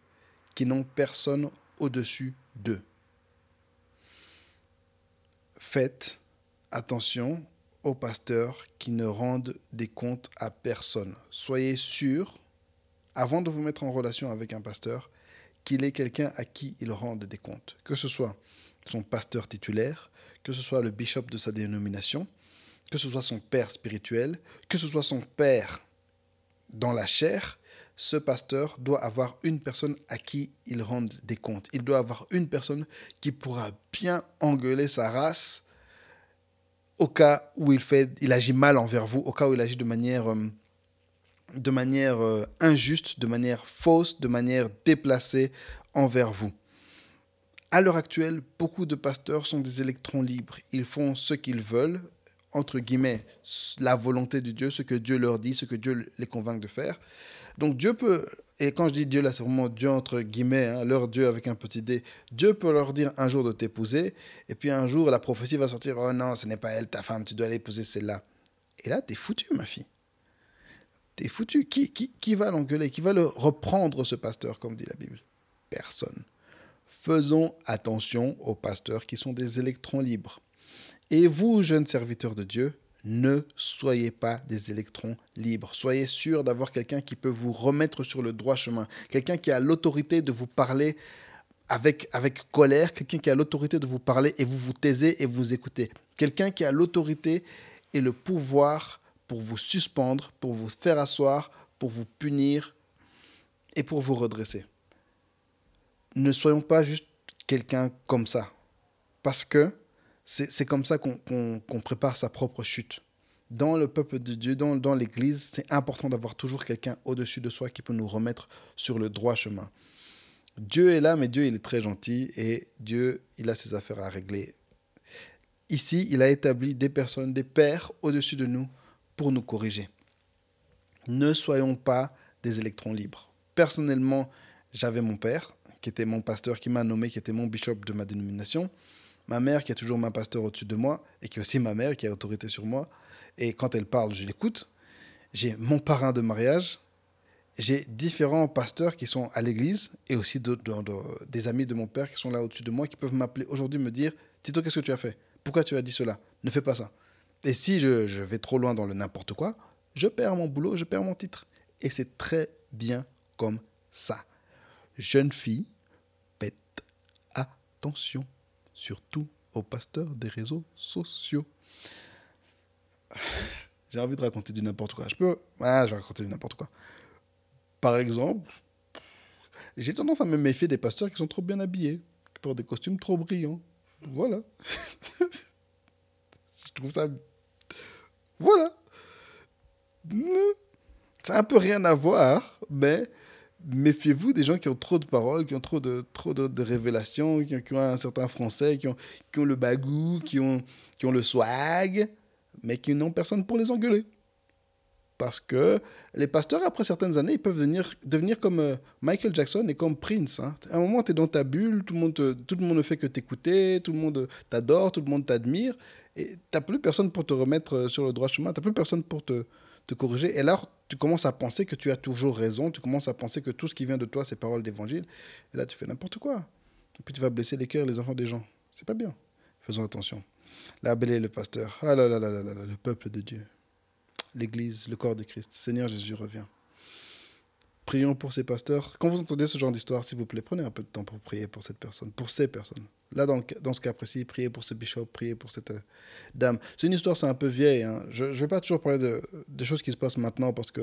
qui n'ont personne au-dessus d'eux. Faites attention aux qui ne rendent des comptes à personne. Soyez sûr, avant de vous mettre en relation avec un pasteur, qu'il est quelqu'un à qui il rende des comptes. Que ce soit son pasteur titulaire, que ce soit le bishop de sa dénomination, que ce soit son père spirituel, que ce soit son père dans la chair, ce pasteur doit avoir une personne à qui il rende des comptes. Il doit avoir une personne qui pourra bien engueuler sa race au cas où il, fait, il agit mal envers vous, au cas où il agit de manière, euh, de manière euh, injuste, de manière fausse, de manière déplacée envers vous. À l'heure actuelle, beaucoup de pasteurs sont des électrons libres. Ils font ce qu'ils veulent, entre guillemets, la volonté de Dieu, ce que Dieu leur dit, ce que Dieu les convainc de faire. Donc Dieu peut, et quand je dis Dieu là, c'est vraiment Dieu entre guillemets, hein, leur Dieu avec un petit dé. Dieu peut leur dire un jour de t'épouser, et puis un jour la prophétie va sortir, oh non, ce n'est pas elle, ta femme, tu dois l'épouser celle-là. Et là, t'es foutu, ma fille. T'es foutu. Qui, qui, qui va l'engueuler? Qui va le reprendre, ce pasteur, comme dit la Bible? Personne. Faisons attention aux pasteurs qui sont des électrons libres. Et vous, jeunes serviteurs de Dieu, ne soyez pas des électrons libres. Soyez sûr d'avoir quelqu'un qui peut vous remettre sur le droit chemin, quelqu'un qui a l'autorité de vous parler avec, avec colère, quelqu'un qui a l'autorité de vous parler et vous vous taisez et vous écoutez, quelqu'un qui a l'autorité et le pouvoir pour vous suspendre, pour vous faire asseoir, pour vous punir et pour vous redresser. Ne soyons pas juste quelqu'un comme ça, parce que c'est comme ça qu'on prépare sa propre chute. Dans le peuple de Dieu, dans, dans l'Église, c'est important d'avoir toujours quelqu'un au-dessus de soi qui peut nous remettre sur le droit chemin. Dieu est là, mais Dieu, il est très gentil et Dieu, il a ses affaires à régler. Ici, il a établi des personnes, des pères au-dessus de nous pour nous corriger. Ne soyons pas des électrons libres. Personnellement, j'avais mon père, qui était mon pasteur, qui m'a nommé, qui était mon bishop de ma dénomination ma mère qui a toujours ma pasteur au-dessus de moi et qui est aussi ma mère qui a autorité sur moi. Et quand elle parle, je l'écoute. J'ai mon parrain de mariage. J'ai différents pasteurs qui sont à l'église et aussi des amis de mon père qui sont là au-dessus de moi qui peuvent m'appeler aujourd'hui me dire Tito, qu'est-ce que tu as fait? Pourquoi tu as dit cela? Ne fais pas ça. Et si je, je vais trop loin dans le n'importe quoi, je perds mon boulot, je perds mon titre. Et c'est très bien comme ça. Jeune fille, faites attention surtout aux pasteurs des réseaux sociaux. J'ai envie de raconter du n'importe quoi. Je peux Ah, je vais raconter du n'importe quoi. Par exemple, j'ai tendance à me méfier des pasteurs qui sont trop bien habillés, qui portent des costumes trop brillants. Voilà. je trouve ça... Voilà. Ça n'a un peu rien à voir, mais méfiez-vous des gens qui ont trop de paroles, qui ont trop de, trop de, révélations, qui ont, un certain français, qui ont, qui ont le bagou, qui ont, qui ont le swag, mais qui n'ont personne pour les engueuler? Parce que les pasteurs, après certaines années, ils peuvent devenir, devenir comme euh, Michael Jackson et comme Prince. Hein. À un moment, tu es dans ta bulle, tout le monde, tout le monde ne fait que t'écouter, tout le monde t'adore, tout le monde t'admire, et tu plus personne pour te remettre euh, sur le droit chemin, tu plus personne pour te, te corriger. Et là, tu commences à penser que tu as toujours raison, tu commences à penser que tout ce qui vient de toi, c'est parole d'évangile. Et là, tu fais n'importe quoi. Et puis tu vas blesser les cœurs, les enfants des gens. C'est pas bien. Faisons attention. La belle le pasteur. Ah là là là là là, le peuple de Dieu. L'Église, le corps de Christ. Seigneur Jésus revient. Prions pour ces pasteurs. Quand vous entendez ce genre d'histoire, s'il vous plaît, prenez un peu de temps pour prier pour cette personne, pour ces personnes. Là, dans, dans ce cas précis, priez pour ce bishop, priez pour cette euh, dame. C'est une histoire, c'est un peu vieille. Hein. Je ne vais pas toujours parler de, des choses qui se passent maintenant parce que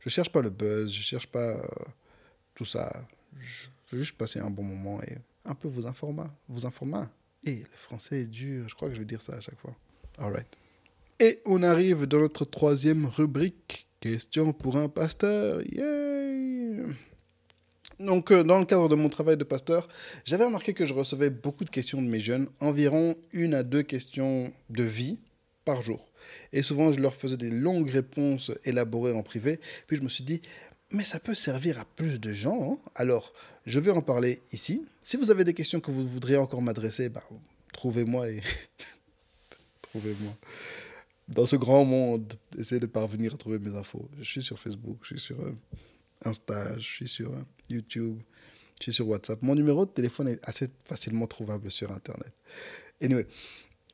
je ne cherche pas le buzz, je ne cherche pas euh, tout ça. Je veux juste passer un bon moment et un peu vous informer. Vous informer. Et le français est dur, je crois que je vais dire ça à chaque fois. All right. Et on arrive dans notre troisième rubrique Question pour un pasteur. Yay! Donc, euh, dans le cadre de mon travail de pasteur, j'avais remarqué que je recevais beaucoup de questions de mes jeunes, environ une à deux questions de vie par jour. Et souvent, je leur faisais des longues réponses élaborées en privé. Puis je me suis dit, mais ça peut servir à plus de gens. Hein. Alors, je vais en parler ici. Si vous avez des questions que vous voudriez encore m'adresser, bah, trouvez-moi et trouvez-moi dans ce grand monde, essayer de parvenir à trouver mes infos. Je suis sur Facebook, je suis sur euh, Insta, je suis sur euh, YouTube, je suis sur WhatsApp. Mon numéro de téléphone est assez facilement trouvable sur Internet. Anyway,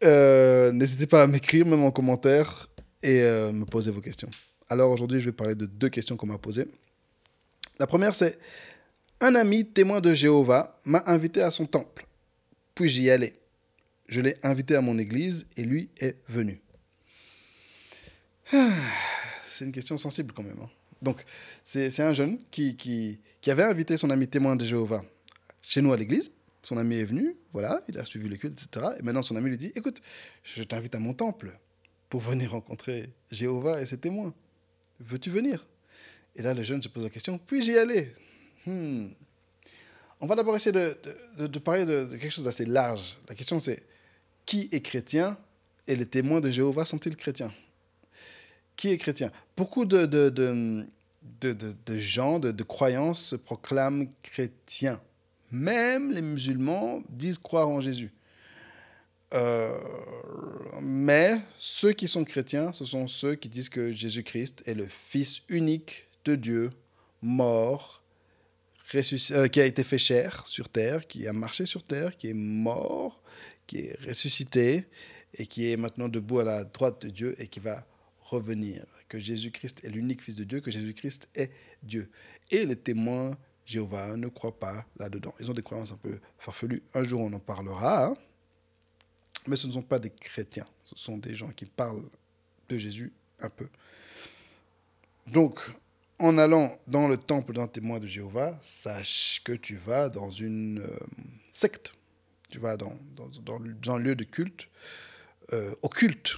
euh, n'hésitez pas à m'écrire, même en commentaire, et me poser vos questions. Alors aujourd'hui, je vais parler de deux questions qu'on m'a posées. La première, c'est un ami témoin de Jéhovah m'a invité à son temple. Puis j'y allais. Je l'ai invité à mon église et lui est venu. C'est une question sensible quand même. Hein. Donc, c'est un jeune qui, avait invité son ami témoin de Jéhovah chez nous à l'église. Son ami est venu, voilà, il a suivi le culte, etc. Et maintenant, son ami lui dit Écoute, je t'invite à mon temple pour venir rencontrer Jéhovah et ses témoins. Veux-tu venir? Et là, le jeune se pose la question Puis-je y aller? Hmm. On va d'abord essayer de, de parler de, quelque chose d'assez large. La question, c'est qui est chrétien et les témoins de Jéhovah sont-ils chrétiens? Qui est chrétien Beaucoup de, de, de, gens, de, croyances se proclament chrétiens. Même les musulmans disent croire en Jésus. Euh, mais ceux qui sont chrétiens, ce sont ceux qui disent que Jésus-Christ est le Fils unique de Dieu, mort, euh, qui a été fait chair sur terre, qui a marché sur terre, qui est mort, qui est ressuscité et qui est maintenant debout à la droite de Dieu et qui va revenir. Que Jésus-Christ est l'unique Fils de Dieu, que Jésus-Christ est Dieu. Et les témoins Jéhovah ne croient pas là-dedans. Ils ont des croyances un peu farfelues. Un jour, on en parlera. Hein. mais ce ne sont pas des chrétiens. Ce sont des gens qui parlent de Jésus un peu. Donc, en allant dans le temple d'un témoin de Jéhovah, sache que tu vas dans une euh, secte. Tu vas dans, dans, dans, un lieu de culte, euh, occulte,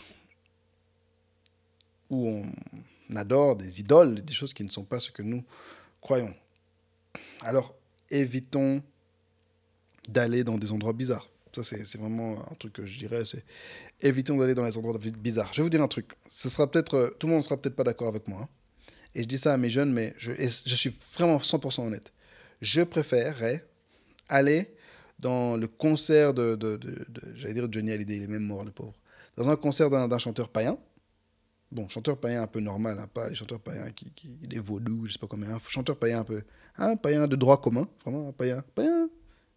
où on adore des idoles, des choses qui ne sont pas ce que nous croyons. Alors, évitons d'aller dans des endroits bizarres. Ça, c'est vraiment un truc que je dirais, c'est évitons d'aller dans les endroits bizarres. Je vais vous dire un truc. Ce sera peut-être, euh, tout le monde ne sera peut-être pas d'accord avec moi. Hein. Et je dis ça à mes jeunes, mais je, je suis vraiment 100% honnête. Je préférerais aller dans le concert de, de, j'allais dire Johnny Hallyday, il est même mort, le pauvre. Dans un concert d'un chanteur païen. Bon, chanteur païen un peu normal, hein, pas les chanteurs païens qui, qui des vaudous, je sais pas combien. Un chanteur païen un peu, un païen de droit commun, vraiment un païen, païen,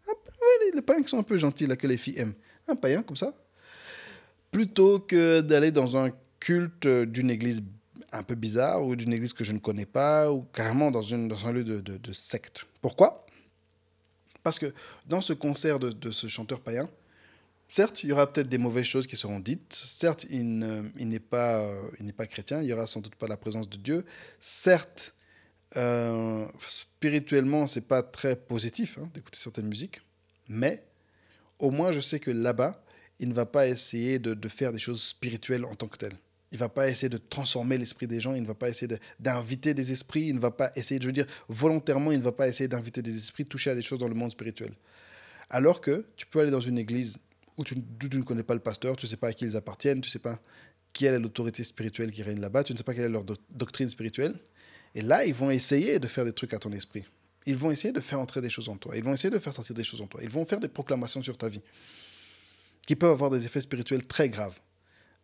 un, ouais, les païens qui sont un peu gentils là que les filles aiment, un païen comme ça, plutôt que d'aller dans un culte d'une église un peu bizarre ou d'une église que je ne connais pas ou carrément dans, une, dans un lieu de, de, secte. Pourquoi? Parce que dans ce concert de, de, ce chanteur païen, certes, il y aura peut-être des mauvaises choses qui seront dites. Certes, il, n'est pas, il n'est pas chrétien. Il n'y aura sans doute pas la présence de Dieu. Certes, euh, spirituellement, c'est pas très positif hein, d'écouter certaines musiques. Mais au moins, je sais que là-bas, il ne va pas essayer de, de faire des choses spirituelles en tant que telles. Il ne va pas essayer de transformer l'esprit des gens, il ne va pas essayer d'inviter des esprits, il ne va pas essayer, je veux dire, volontairement, il ne va pas essayer d'inviter des esprits, toucher à des choses dans le monde spirituel. Alors que tu peux aller dans une église où tu, ne connais pas le pasteur, tu ne sais pas à qui ils appartiennent, tu ne sais pas quelle est l'autorité spirituelle qui règne là-bas, tu ne sais pas quelle est leur doctrine spirituelle. Et là, ils vont essayer de faire des trucs à ton esprit. Ils vont essayer de faire entrer des choses en toi. Ils vont essayer de faire sortir des choses en toi. Ils vont faire des proclamations sur ta vie qui peuvent avoir des effets spirituels très graves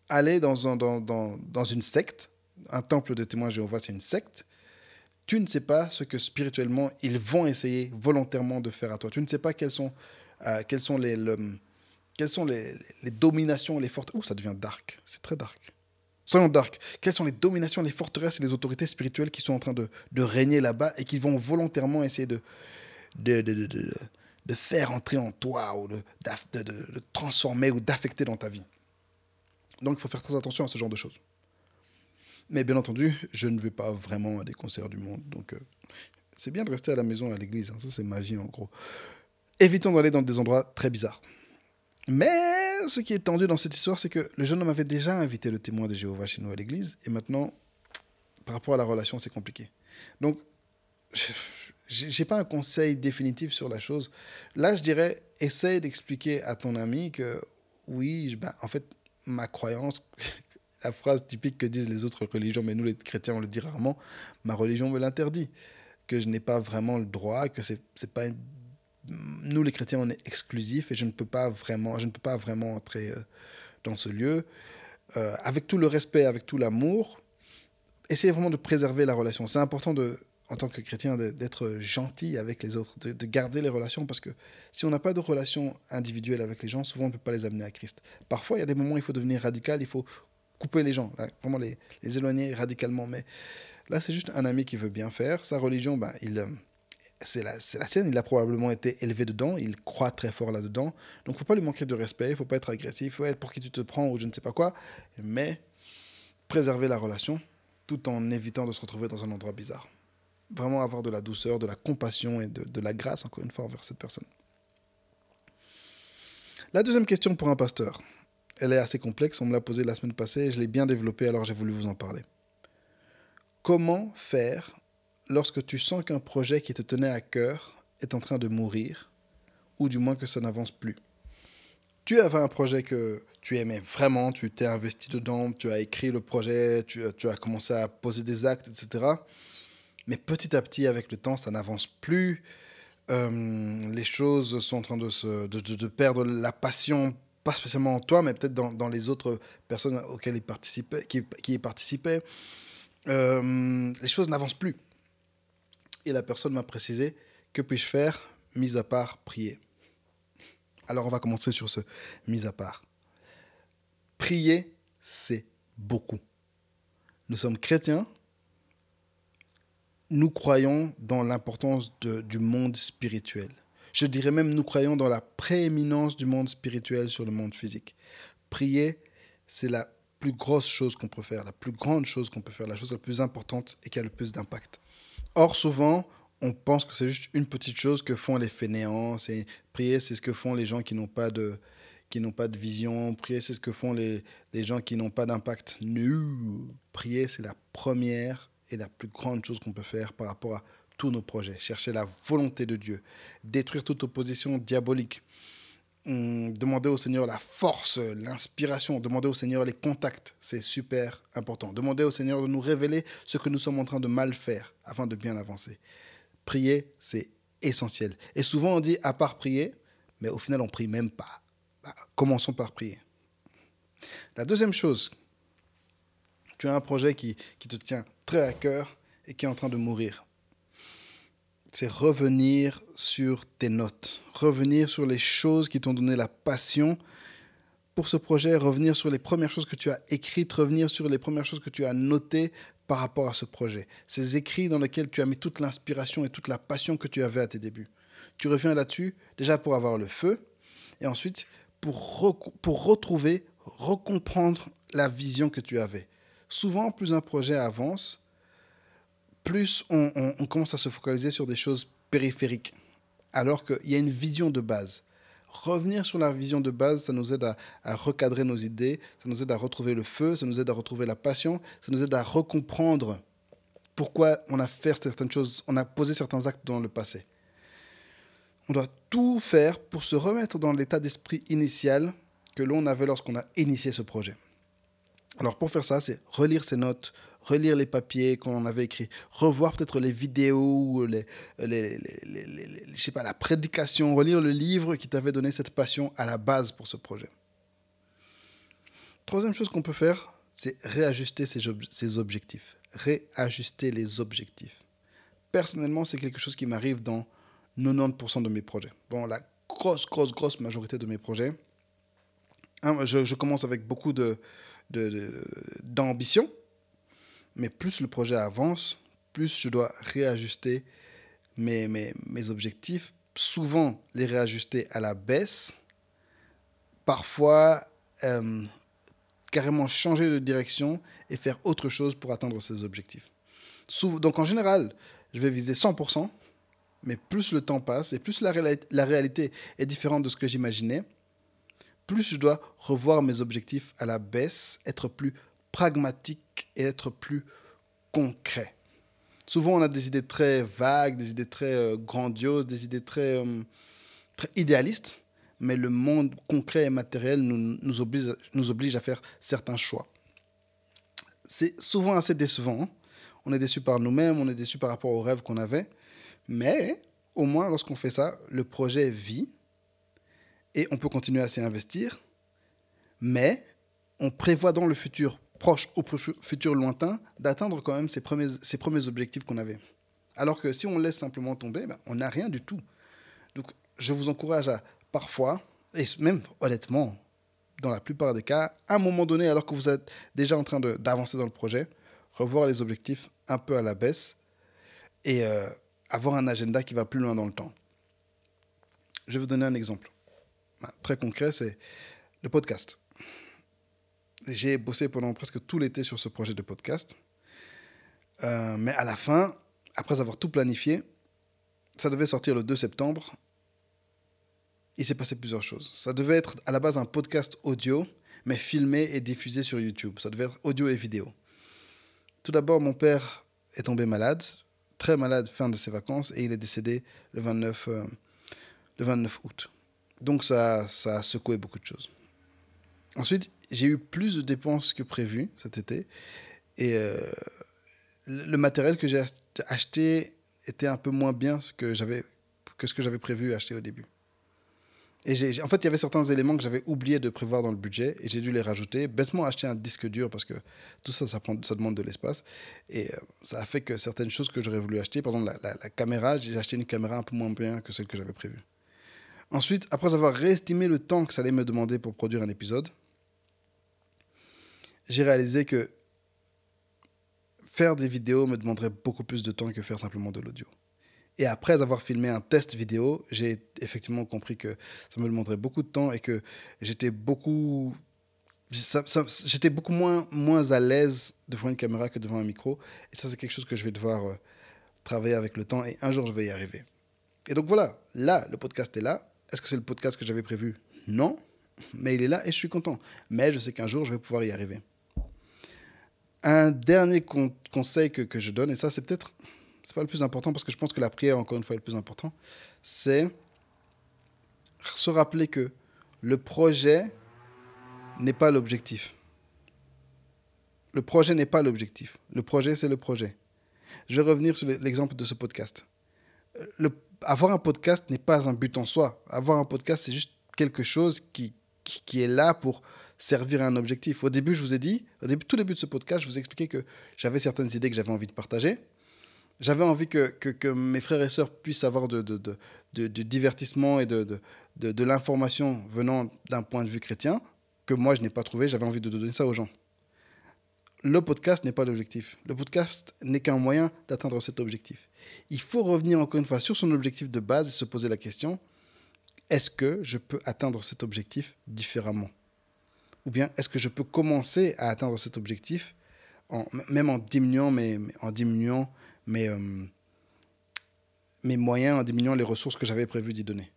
aller dans, un, dans, dans, dans, une secte, un temple de témoins Jéhovah, c'est une secte, tu ne sais pas ce que spirituellement ils vont essayer volontairement de faire à toi. Tu ne sais pas quelles sont, euh, les, quelles sont les, dominations, les forteresses. Les et les autorités spirituelles qui sont en train de, régner là-bas et qui vont volontairement essayer de, faire entrer en toi ou de, de transformer ou d'affecter dans ta vie? Donc il faut faire très attention à ce genre de choses. Mais bien entendu, je ne vais pas vraiment à des concerts du monde. Donc euh, c'est bien de rester à la maison à l'église. Hein. Ça, c'est magie en gros. Évitons d'aller dans des endroits très bizarres. Mais ce qui est tendu dans cette histoire, c'est que le jeune homme avait déjà invité le témoin de Jéhovah chez nous à l'église. Et maintenant, par rapport à la relation, c'est compliqué. Donc, je n'ai pas un conseil définitif sur la chose. Là, je dirais, essaye d'expliquer à ton ami que oui, ben, en fait, ma croyance, la phrase typique que disent les autres religions, mais nous les chrétiens on le dit rarement, ma religion me l'interdit, que je n'ai pas vraiment le droit, que c'est c'est pas nous les chrétiens on est exclusifs et je ne peux pas vraiment je ne peux pas vraiment entrer euh, dans ce lieu euh, avec tout le respect, avec tout l'amour. Essayez vraiment de préserver la relation. C'est important de en tant que chrétien, d'être gentil avec les autres, de, garder les relations, parce que si on n'a pas de relation individuelle avec les gens, souvent on ne peut pas les amener à Christ. Parfois, il y a des moments où il faut devenir radical, il faut couper les gens, vraiment les, les, éloigner radicalement. Mais là, c'est juste un ami qui veut bien faire. Sa religion, ben, il, euh, c'est la, la, sienne, il a probablement été élevé dedans, il croit très fort là-dedans. Donc, faut pas lui manquer de respect, il faut pas être agressif, faut être pour qui tu te prends ou je ne sais pas quoi, mais préserver la relation tout en évitant de se retrouver dans un endroit bizarre. Vraiment avoir de la douceur, de la compassion et de, de la grâce, encore une fois, envers cette personne. La deuxième question pour un pasteur, elle est assez complexe, on me l'a posée la semaine passée, je l'ai bien développée, alors j'ai voulu vous en parler. Comment faire lorsque tu sens qu'un projet qui te tenait à cœur est en train de mourir, ou du moins que ça n'avance plus Tu avais un projet que tu aimais vraiment, tu t'es investi dedans, tu as écrit le projet, tu, as commencé à poser des actes, etc. Mais petit à petit, avec le temps, ça n'avance plus. Euh, les choses sont en train de, se, perdre la passion, pas spécialement en toi, mais peut-être dans, les autres personnes auxquelles il qui y participaient. Euh, les choses n'avancent plus. Et la personne m'a précisé, que puis-je faire, mis à part prier Alors on va commencer sur ce mis à part. Prier, c'est beaucoup. Nous sommes chrétiens, nous croyons dans l'importance du monde spirituel. Je dirais même nous croyons dans la prééminence du monde spirituel sur le monde physique. Prier, c'est la plus grosse chose qu'on peut faire, la plus grande chose qu'on peut faire, la chose la plus importante et qui a le plus d'impact. Or, souvent, on pense que c'est juste une petite chose que font les fainéants. C'est prier, c'est ce que font les gens qui n'ont pas de qui n'ont pas de vision. Prier, c'est ce que font les, les gens qui n'ont pas d'impact. Nous, prier, c'est la première et la plus grande chose qu'on peut faire par rapport à tous nos projets. Chercher la volonté de Dieu, détruire toute opposition diabolique, demander au Seigneur la force, l'inspiration, demander au Seigneur les contacts, c'est super important. Demander au Seigneur de nous révéler ce que nous sommes en train de mal faire afin de bien avancer. Prier, c'est essentiel. Et souvent on dit à part prier, mais au final on prie même pas. Bah, commençons par prier. La deuxième chose, tu as un projet qui, qui te tient très à cœur et qui est en train de mourir. C'est revenir sur tes notes, revenir sur les choses qui t'ont donné la passion pour ce projet, revenir sur les premières choses que tu as écrites, revenir sur les premières choses que tu as notées par rapport à ce projet. Ces écrits dans lesquels tu as mis toute l'inspiration et toute la passion que tu avais à tes débuts. Tu reviens là-dessus, déjà pour avoir le feu, et ensuite pour, pour retrouver, recomprendre la vision que tu avais souvent, plus un projet avance, plus on, commence à se focaliser sur des choses périphériques, alors qu'il y a une vision de base. Revenir sur la vision de base, ça nous aide à, à, recadrer nos idées, ça nous aide à retrouver le feu, ça nous aide à retrouver la passion, ça nous aide à recomprendre pourquoi on a fait certaines choses, on a posé certains actes dans le passé. On doit tout faire pour se remettre dans l'état d'esprit initial que l'on avait lorsqu'on a initié ce projet. Alors pour faire ça, c'est relire ses notes, relire les papiers qu'on avait écrits, revoir peut-être les vidéos, les, les, je sais pas, la prédication, relire le livre qui t'avait donné cette passion à la base pour ce projet. Troisième chose qu'on peut faire, c'est réajuster ses, ob ses objectifs. Réajuster les objectifs. Personnellement, c'est quelque chose qui m'arrive dans 90% de mes projets. Bon, la grosse, grosse, grosse majorité de mes projets. Hein, je, commence avec beaucoup d'ambition. De, mais plus le projet avance, plus je dois réajuster mes, mes, objectifs. Souvent les réajuster à la baisse. Parfois euh, carrément changer de direction et faire autre chose pour atteindre ces objectifs. Donc en général, je vais viser 100%, mais plus le temps passe et plus la, la réalité est différente de ce que j'imaginais, plus je dois revoir mes objectifs à la baisse, être plus pragmatique et être plus concret. Souvent, on a des idées très vagues, des idées très euh, grandioses, des idées très, euh, très idéalistes, mais le monde concret et matériel nous, nous oblige à faire certains choix. C'est souvent assez décevant. Hein. On est déçu par nous-mêmes, on est déçu par rapport aux rêves qu'on avait, mais au moins, lorsqu'on fait ça, le projet vit et on peut continuer à s'y investir, mais on prévoit dans le futur proche ou futur lointain d'atteindre quand même ces premiers, ces premiers objectifs qu'on avait. Alors que si on laisse simplement tomber, ben, on n'a rien du tout. Donc je vous encourage à parfois, et même honnêtement, dans la plupart des cas, à un moment donné, alors que vous êtes déjà en train d'avancer dans le projet, revoir les objectifs un peu à la baisse et, euh, avoir un agenda qui va plus loin dans le temps. Je vais vous donner un exemple. Très concret, c'est le podcast. J'ai bossé pendant presque tout l'été sur ce projet de podcast. Euh, mais à la fin, après avoir tout planifié, ça devait sortir le 2 septembre. Il s'est passé plusieurs choses. Ça devait être à la base un podcast audio, mais filmé et diffusé sur YouTube. Ça devait être audio et vidéo. Tout d'abord, mon père est tombé malade, très malade fin de ses vacances, et il est décédé le 29, euh, le 29 août. Donc ça, ça a secoué beaucoup de choses. Ensuite, j'ai eu plus de dépenses que prévu cet été. Et euh, le matériel que j'ai acheté était un peu moins bien que, ce que j'avais prévu acheter au début. Et en fait, il y avait certains éléments que j'avais oublié de prévoir dans le budget et j'ai dû les rajouter. Bêtement, acheter un disque dur parce que tout ça, ça, demande de l'espace. Et euh, ça a fait que certaines choses que j'aurais voulu acheter, par exemple la caméra, j'ai acheté une caméra un peu moins bien que celle que j'avais prévue. Ensuite, après avoir réestimé le temps que ça allait me demander pour produire un épisode, j'ai réalisé que faire des vidéos me demanderait beaucoup plus de temps que faire simplement de l'audio. Et après avoir filmé un test vidéo, j'ai effectivement compris que ça me demanderait beaucoup de temps et que j'étais beaucoup, j'étais beaucoup moins, moins à l'aise devant une caméra que devant un micro. Et ça, c'est quelque chose que je vais devoir euh, travailler avec le temps et un jour, je vais y arriver. Et donc voilà, là, le podcast est là. Est-ce que c'est le podcast que j'avais prévu? Non, mais il est là et je suis content. Mais je sais qu'un jour, je vais pouvoir y arriver. Un dernier conseil que, je donne, et ça, c'est peut-être, c'est pas le plus important parce que je pense que la prière, encore une fois, est le plus important, c'est se rappeler que le projet n'est pas l'objectif. Le projet n'est pas l'objectif. Le projet, c'est le projet. Je vais revenir sur l'exemple de ce podcast. Le, avoir un podcast n'est pas un but en soi. Avoir un podcast, c'est juste quelque chose qui, qui, est là pour servir à un objectif. Au début, je vous ai dit, au tout début de ce podcast, je vous ai expliqué que j'avais certaines idées que j'avais envie de partager. J'avais envie que, mes frères et sœurs puissent avoir de, de divertissement et de, l'information venant d'un point de vue chrétien que moi, je n'ai pas trouvé. J'avais envie de donner ça aux gens. Le podcast n'est pas l'objectif. Le podcast n'est qu'un moyen d'atteindre cet objectif. Il faut revenir encore une fois sur son objectif de base et se poser la question, est-ce que je peux atteindre cet objectif différemment? Ou bien est-ce que je peux commencer à atteindre cet objectif même en diminuant mes, en diminuant mes, euh, mes moyens, en diminuant les ressources que j'avais prévu d'y donner?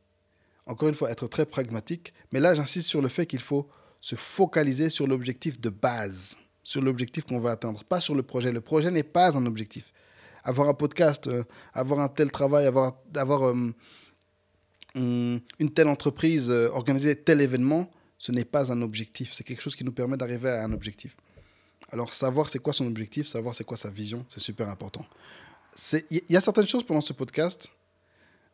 Encore une fois, être très pragmatique, mais là j'insiste sur le fait qu'il faut se focaliser sur l'objectif de base, sur l'objectif qu'on va atteindre, pas sur le projet. Le projet n'est pas un objectif avoir un podcast, euh, avoir un tel travail, avoir, euh, une telle entreprise, organiser tel événement, ce n'est pas un objectif. C'est quelque chose qui nous permet d'arriver à un objectif. Alors, savoir c'est quoi son objectif, savoir c'est quoi sa vision, c'est super important. Il y a certaines choses pendant ce podcast,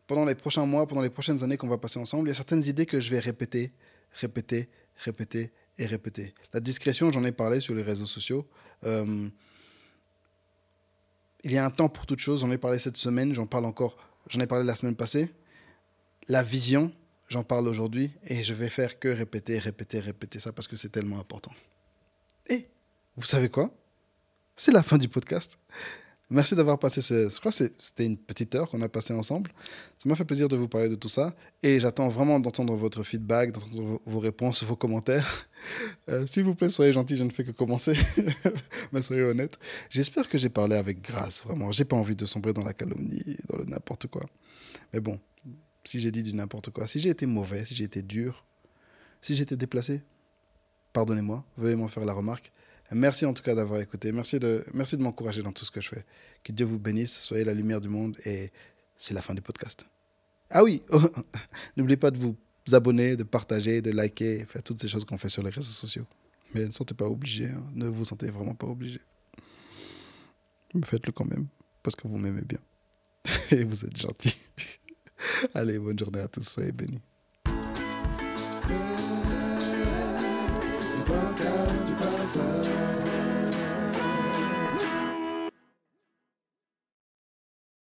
pendant les prochains mois, pendant les prochaines années qu'on va passer ensemble, il y a certaines idées que je vais répéter, répéter, répéter et répéter. La discrétion, j'en ai parlé sur les réseaux sociaux. Il y a un temps pour toute chose. J'en ai parlé cette semaine, j'en parle encore, j'en ai parlé la semaine passée. La vision, j'en parle aujourd'hui et je vais faire que répéter, répéter, répéter ça parce que c'est tellement important. Et vous savez quoi? C'est la fin du podcast. Merci d'avoir passé ce. Je crois que c'était une petite heure qu'on a passé ensemble. Ça m'a fait plaisir de vous parler de tout ça. Et j'attends vraiment d'entendre votre feedback, d'entendre vos réponses, vos commentaires. Euh, s'il vous plaît, soyez gentils, je ne fais que commencer. Mais soyez honnête. J'espère que j'ai parlé avec grâce, vraiment. J'ai pas envie de sombrer dans la calomnie, dans le n'importe quoi. Mais bon, si j'ai dit du n'importe quoi, si j'ai été mauvais, si j'ai été dur, si j'ai été déplacé, pardonnez-moi, veuillez m'en faire la remarque. Merci en tout cas d'avoir écouté. Merci de, merci de m'encourager dans tout ce que je fais. Que Dieu vous bénisse, soyez la lumière du monde et c'est la fin du podcast. Ah oui, n'oubliez pas de vous abonner, de partager, de liker, faire toutes ces choses qu'on fait sur les réseaux sociaux. Mais ne sentez pas obligé, hein. ne vous sentez vraiment pas obligé. Faites-le quand même, parce que vous m'aimez bien. et vous êtes gentil. Allez, bonne journée à tous, soyez bénis.